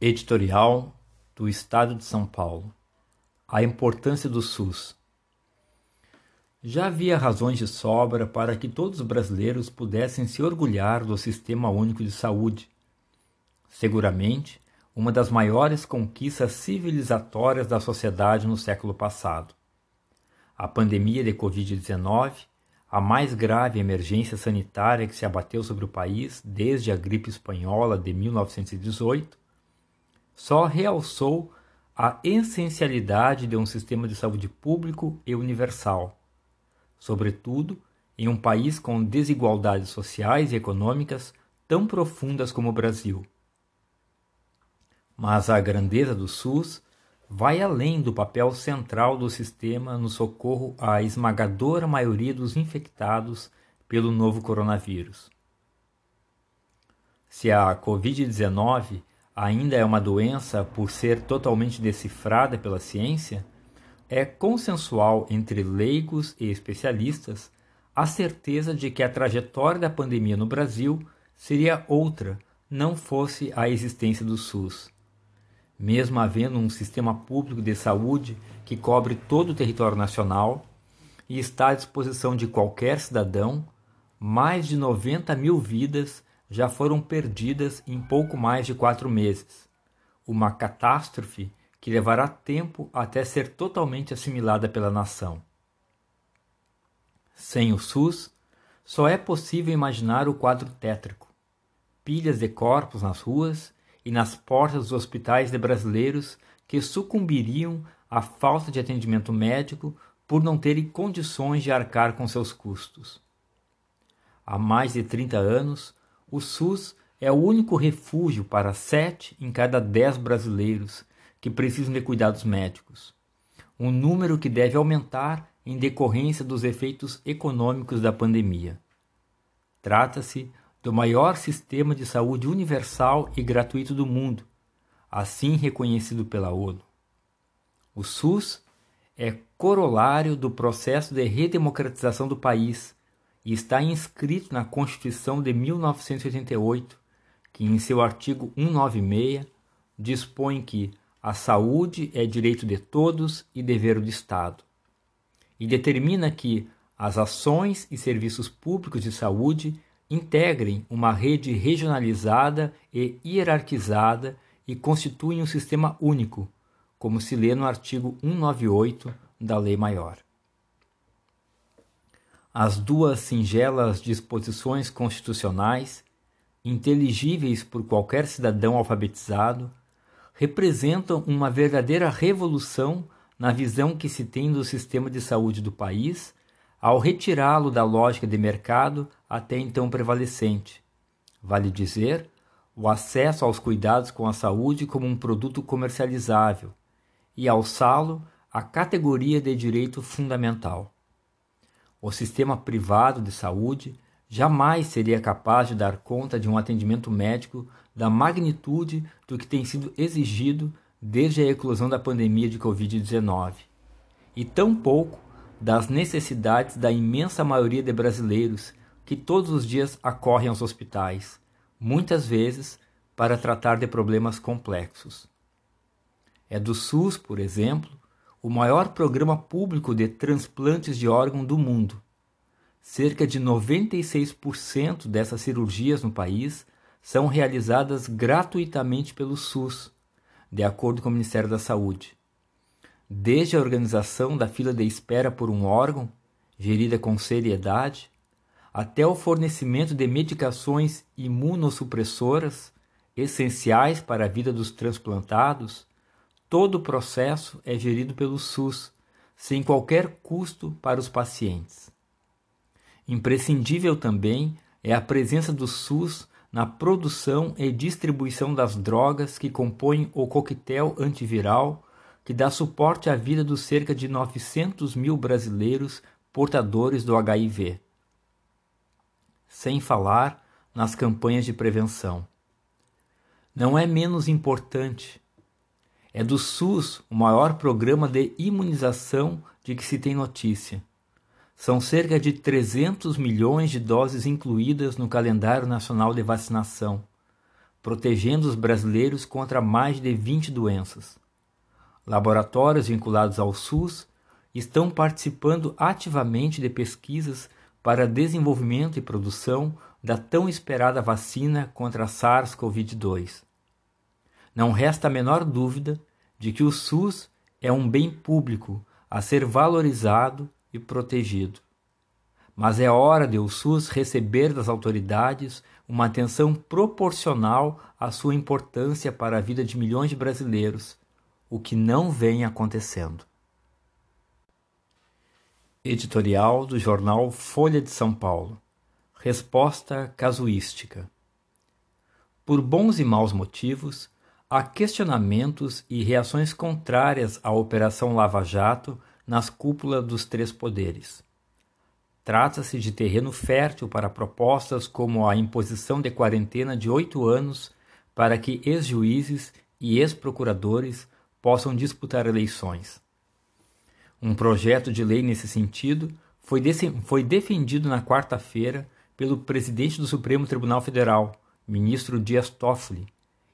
Editorial do Estado de São Paulo A importância do SUS. Já havia razões de sobra para que todos os brasileiros pudessem se orgulhar do Sistema Único de Saúde. Seguramente, uma das maiores conquistas civilizatórias da sociedade no século passado. A pandemia de Covid-19, a mais grave emergência sanitária que se abateu sobre o país desde a gripe espanhola de 1918, só realçou a essencialidade de um sistema de saúde público e universal, sobretudo em um país com desigualdades sociais e econômicas tão profundas como o Brasil. Mas a grandeza do SUS vai além do papel central do sistema no socorro à esmagadora maioria dos infectados pelo novo coronavírus. Se a Covid-19 ainda é uma doença por ser totalmente decifrada pela ciência, é consensual entre leigos e especialistas a certeza de que a trajetória da pandemia no Brasil seria outra não fosse a existência do SUS. Mesmo havendo um sistema público de saúde que cobre todo o território nacional e está à disposição de qualquer cidadão, mais de 90 mil vidas já foram perdidas em pouco mais de quatro meses. Uma catástrofe que levará tempo até ser totalmente assimilada pela nação. Sem o SUS, só é possível imaginar o quadro tétrico: pilhas de corpos nas ruas e nas portas dos hospitais de brasileiros que sucumbiriam à falta de atendimento médico por não terem condições de arcar com seus custos. Há mais de 30 anos, o SUS é o único refúgio para sete em cada dez brasileiros que precisam de cuidados médicos, um número que deve aumentar em decorrência dos efeitos econômicos da pandemia. Trata-se do maior sistema de saúde universal e gratuito do mundo, assim reconhecido pela ONU. O SUS é corolário do processo de redemocratização do país e está inscrito na Constituição de 1988, que em seu artigo 196 dispõe que a saúde é direito de todos e dever do Estado, e determina que as ações e serviços públicos de saúde integrem uma rede regionalizada e hierarquizada e constituem um sistema único, como se lê no artigo 198 da Lei Maior as duas singelas disposições constitucionais, inteligíveis por qualquer cidadão alfabetizado, representam uma verdadeira revolução na visão que se tem do sistema de saúde do país, ao retirá-lo da lógica de mercado até então prevalecente. Vale dizer, o acesso aos cuidados com a saúde como um produto comercializável e alçá-lo à categoria de direito fundamental. O sistema privado de saúde jamais seria capaz de dar conta de um atendimento médico da magnitude do que tem sido exigido desde a eclosão da pandemia de Covid-19, e tampouco das necessidades da imensa maioria de brasileiros que todos os dias acorrem aos hospitais, muitas vezes para tratar de problemas complexos. É do SUS, por exemplo, o maior programa público de transplantes de órgão do mundo. Cerca de 96% dessas cirurgias no país são realizadas gratuitamente pelo SUS, de acordo com o Ministério da Saúde. Desde a organização da fila de espera por um órgão, gerida com seriedade, até o fornecimento de medicações imunossupressoras essenciais para a vida dos transplantados, Todo o processo é gerido pelo SUS, sem qualquer custo para os pacientes. Imprescindível também é a presença do SUS na produção e distribuição das drogas que compõem o coquetel antiviral que dá suporte à vida dos cerca de 900 mil brasileiros portadores do HIV. Sem falar nas campanhas de prevenção. Não é menos importante é do SUS o maior programa de imunização de que se tem notícia. São cerca de 300 milhões de doses incluídas no calendário nacional de vacinação, protegendo os brasileiros contra mais de 20 doenças. Laboratórios vinculados ao SUS estão participando ativamente de pesquisas para desenvolvimento e produção da tão esperada vacina contra a SARS-CoV-2. Não resta a menor dúvida de que o SUS é um bem público a ser valorizado e protegido. Mas é hora de o SUS receber das autoridades uma atenção proporcional à sua importância para a vida de milhões de brasileiros, o que não vem acontecendo. Editorial do jornal Folha de São Paulo. Resposta casuística. Por bons e maus motivos, há questionamentos e reações contrárias à Operação Lava Jato nas cúpulas dos três poderes. Trata-se de terreno fértil para propostas como a imposição de quarentena de oito anos para que ex-juízes e ex-procuradores possam disputar eleições. Um projeto de lei nesse sentido foi, foi defendido na quarta-feira pelo presidente do Supremo Tribunal Federal, ministro Dias Toffoli,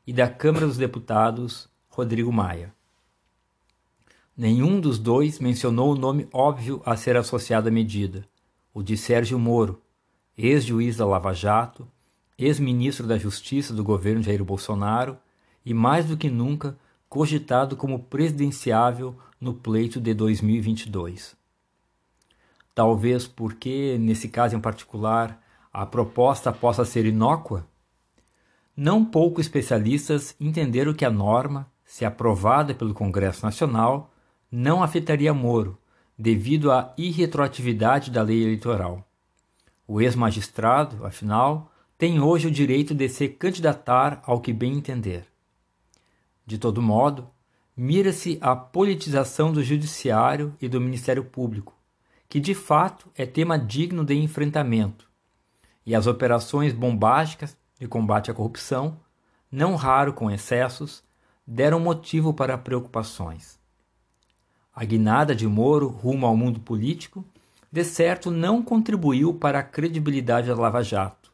e da Câmara dos Deputados, Rodrigo Maia. Nenhum dos dois mencionou o nome óbvio a ser associado à medida o de Sérgio Moro, ex-juiz da Lava Jato, ex-ministro da Justiça do governo Jair Bolsonaro e, mais do que nunca, cogitado como presidenciável no pleito de 2022. Talvez porque, nesse caso em particular, a proposta possa ser inócua? Não pouco especialistas entenderam que a norma, se aprovada pelo Congresso Nacional, não afetaria Moro, devido à irretroatividade da lei eleitoral. O ex-magistrado, afinal, tem hoje o direito de se candidatar ao que bem entender. De todo modo, mira-se a politização do Judiciário e do Ministério Público, que de fato é tema digno de enfrentamento, e as operações bombásticas de combate à corrupção, não raro com excessos, deram motivo para preocupações. A guinada de Moro rumo ao mundo político, de certo não contribuiu para a credibilidade da Lava Jato,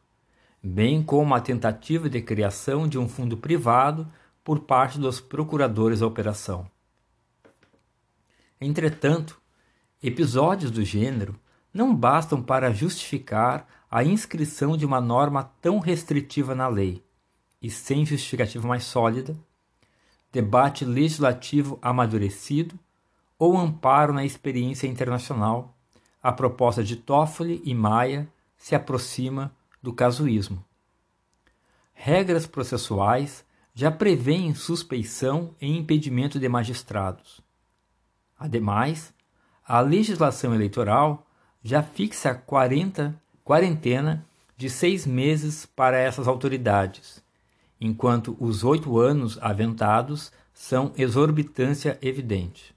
bem como a tentativa de criação de um fundo privado por parte dos procuradores da operação. Entretanto, episódios do gênero não bastam para justificar a inscrição de uma norma tão restritiva na lei, e sem justificativa mais sólida, debate legislativo amadurecido ou amparo na experiência internacional, a proposta de Toffoli e Maia se aproxima do casuísmo. Regras processuais já prevêem suspeição e impedimento de magistrados. Ademais, a legislação eleitoral já fixa 40, quarentena de seis meses para essas autoridades, enquanto os oito anos aventados são exorbitância evidente.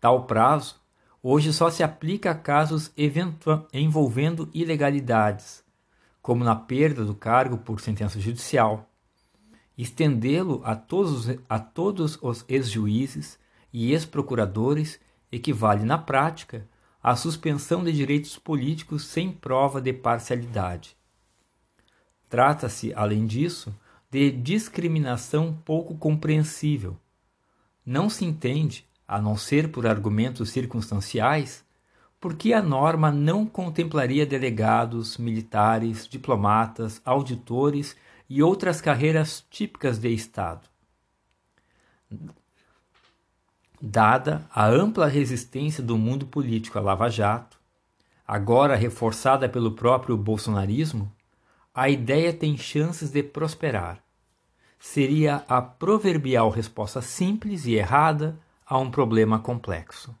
Tal prazo hoje só se aplica a casos envolvendo ilegalidades, como na perda do cargo por sentença judicial. Estendê-lo a todos, a todos os ex-juízes e ex-procuradores equivale, na prática, à suspensão de direitos políticos sem prova de parcialidade. Trata-se, além disso, de discriminação pouco compreensível. Não se entende a não ser por argumentos circunstanciais, porque a norma não contemplaria delegados, militares, diplomatas, auditores e outras carreiras típicas de Estado. Dada a ampla resistência do mundo político à Lava Jato, agora reforçada pelo próprio bolsonarismo, a ideia tem chances de prosperar. Seria a proverbial resposta simples e errada a um problema complexo.